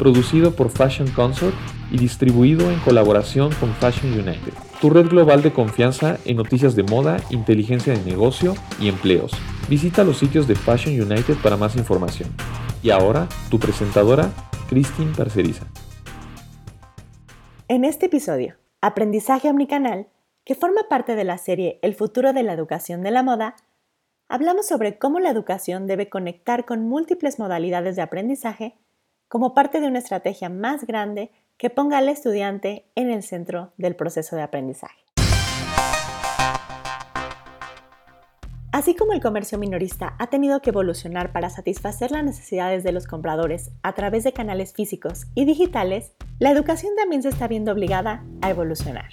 producido por Fashion Consort y distribuido en colaboración con Fashion United, tu red global de confianza en noticias de moda, inteligencia de negocio y empleos. Visita los sitios de Fashion United para más información. Y ahora, tu presentadora, Christine Parceriza. En este episodio, Aprendizaje Omnicanal, que forma parte de la serie El futuro de la educación de la moda, hablamos sobre cómo la educación debe conectar con múltiples modalidades de aprendizaje como parte de una estrategia más grande que ponga al estudiante en el centro del proceso de aprendizaje. Así como el comercio minorista ha tenido que evolucionar para satisfacer las necesidades de los compradores a través de canales físicos y digitales, la educación también se está viendo obligada a evolucionar.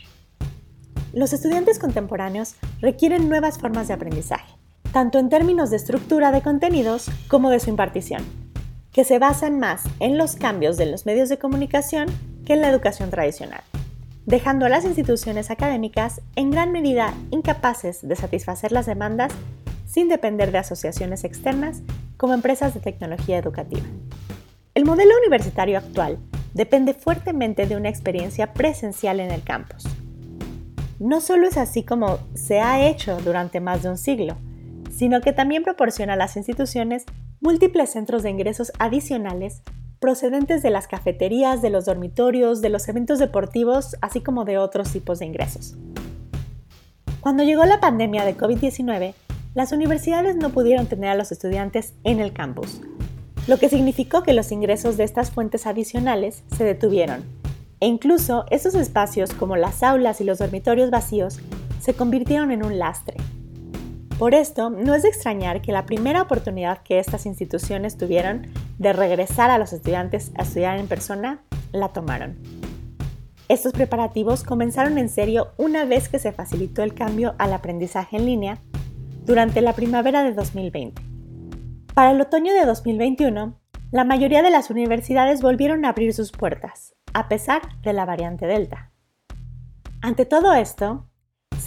Los estudiantes contemporáneos requieren nuevas formas de aprendizaje, tanto en términos de estructura de contenidos como de su impartición que se basan más en los cambios de los medios de comunicación que en la educación tradicional, dejando a las instituciones académicas en gran medida incapaces de satisfacer las demandas sin depender de asociaciones externas como empresas de tecnología educativa. El modelo universitario actual depende fuertemente de una experiencia presencial en el campus. No solo es así como se ha hecho durante más de un siglo, sino que también proporciona a las instituciones múltiples centros de ingresos adicionales procedentes de las cafeterías, de los dormitorios, de los eventos deportivos, así como de otros tipos de ingresos. Cuando llegó la pandemia de COVID-19, las universidades no pudieron tener a los estudiantes en el campus, lo que significó que los ingresos de estas fuentes adicionales se detuvieron, e incluso esos espacios como las aulas y los dormitorios vacíos se convirtieron en un lastre, por esto, no es de extrañar que la primera oportunidad que estas instituciones tuvieron de regresar a los estudiantes a estudiar en persona, la tomaron. Estos preparativos comenzaron en serio una vez que se facilitó el cambio al aprendizaje en línea durante la primavera de 2020. Para el otoño de 2021, la mayoría de las universidades volvieron a abrir sus puertas, a pesar de la variante Delta. Ante todo esto,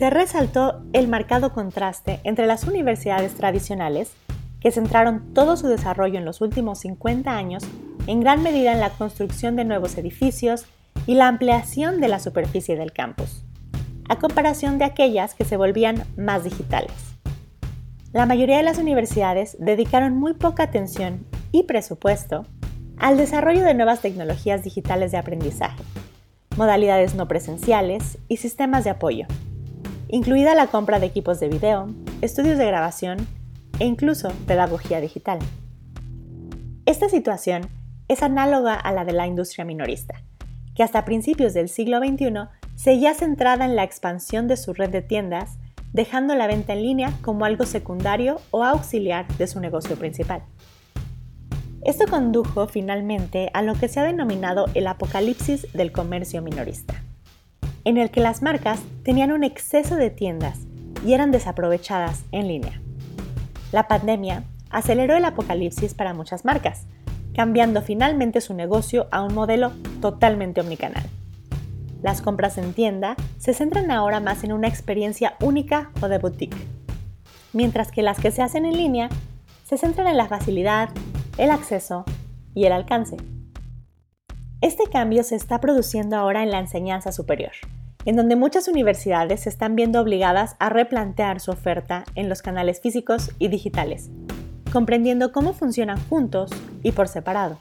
se resaltó el marcado contraste entre las universidades tradicionales, que centraron todo su desarrollo en los últimos 50 años en gran medida en la construcción de nuevos edificios y la ampliación de la superficie del campus, a comparación de aquellas que se volvían más digitales. La mayoría de las universidades dedicaron muy poca atención y presupuesto al desarrollo de nuevas tecnologías digitales de aprendizaje, modalidades no presenciales y sistemas de apoyo incluida la compra de equipos de video, estudios de grabación e incluso pedagogía digital. Esta situación es análoga a la de la industria minorista, que hasta principios del siglo XXI seguía centrada en la expansión de su red de tiendas, dejando la venta en línea como algo secundario o auxiliar de su negocio principal. Esto condujo finalmente a lo que se ha denominado el apocalipsis del comercio minorista en el que las marcas tenían un exceso de tiendas y eran desaprovechadas en línea. La pandemia aceleró el apocalipsis para muchas marcas, cambiando finalmente su negocio a un modelo totalmente omnicanal. Las compras en tienda se centran ahora más en una experiencia única o de boutique, mientras que las que se hacen en línea se centran en la facilidad, el acceso y el alcance. Este cambio se está produciendo ahora en la enseñanza superior, en donde muchas universidades se están viendo obligadas a replantear su oferta en los canales físicos y digitales, comprendiendo cómo funcionan juntos y por separado.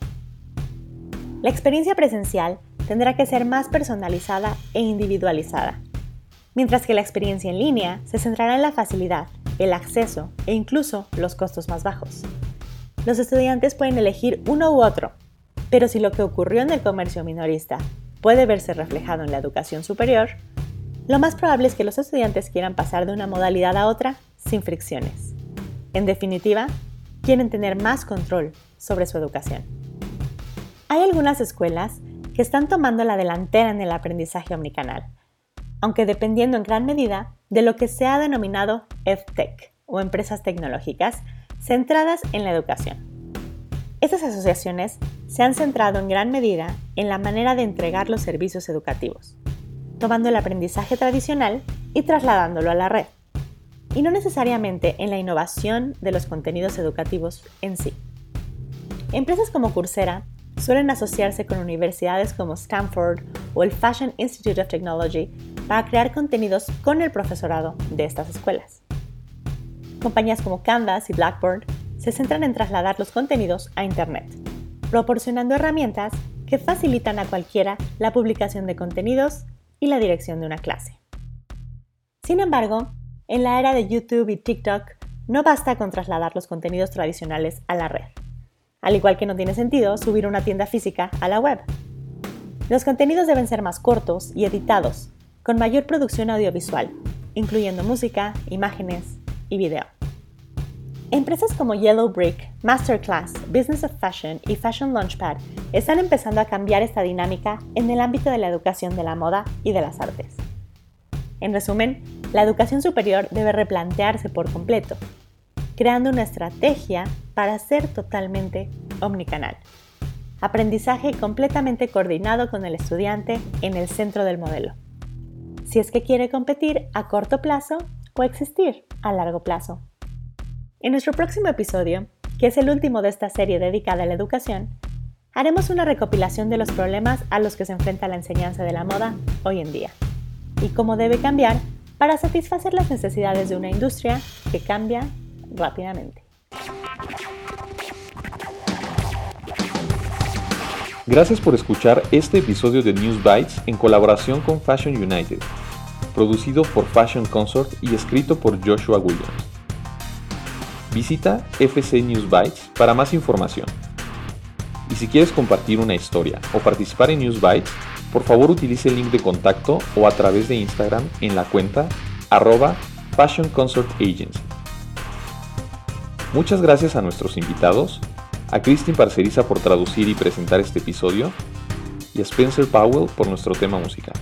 La experiencia presencial tendrá que ser más personalizada e individualizada, mientras que la experiencia en línea se centrará en la facilidad, el acceso e incluso los costos más bajos. Los estudiantes pueden elegir uno u otro pero si lo que ocurrió en el comercio minorista puede verse reflejado en la educación superior, lo más probable es que los estudiantes quieran pasar de una modalidad a otra sin fricciones. En definitiva, quieren tener más control sobre su educación. Hay algunas escuelas que están tomando la delantera en el aprendizaje omnicanal, aunque dependiendo en gran medida de lo que se ha denominado EdTech o empresas tecnológicas centradas en la educación. Estas asociaciones se han centrado en gran medida en la manera de entregar los servicios educativos, tomando el aprendizaje tradicional y trasladándolo a la red, y no necesariamente en la innovación de los contenidos educativos en sí. Empresas como Coursera suelen asociarse con universidades como Stanford o el Fashion Institute of Technology para crear contenidos con el profesorado de estas escuelas. Compañías como Canvas y Blackboard se centran en trasladar los contenidos a Internet, proporcionando herramientas que facilitan a cualquiera la publicación de contenidos y la dirección de una clase. Sin embargo, en la era de YouTube y TikTok, no basta con trasladar los contenidos tradicionales a la red, al igual que no tiene sentido subir una tienda física a la web. Los contenidos deben ser más cortos y editados, con mayor producción audiovisual, incluyendo música, imágenes y video. Empresas como Yellow Brick, Masterclass, Business of Fashion y Fashion Launchpad están empezando a cambiar esta dinámica en el ámbito de la educación de la moda y de las artes. En resumen, la educación superior debe replantearse por completo, creando una estrategia para ser totalmente omnicanal. Aprendizaje completamente coordinado con el estudiante en el centro del modelo. Si es que quiere competir a corto plazo o existir a largo plazo. En nuestro próximo episodio, que es el último de esta serie dedicada a la educación, haremos una recopilación de los problemas a los que se enfrenta la enseñanza de la moda hoy en día y cómo debe cambiar para satisfacer las necesidades de una industria que cambia rápidamente. Gracias por escuchar este episodio de News Bites en colaboración con Fashion United, producido por Fashion Consort y escrito por Joshua Williams. Visita FC News Bytes para más información. Y si quieres compartir una historia o participar en News Bytes, por favor utilice el link de contacto o a través de Instagram en la cuenta arroba Fashion Consort Agency. Muchas gracias a nuestros invitados, a Christine Parceriza por traducir y presentar este episodio y a Spencer Powell por nuestro tema musical.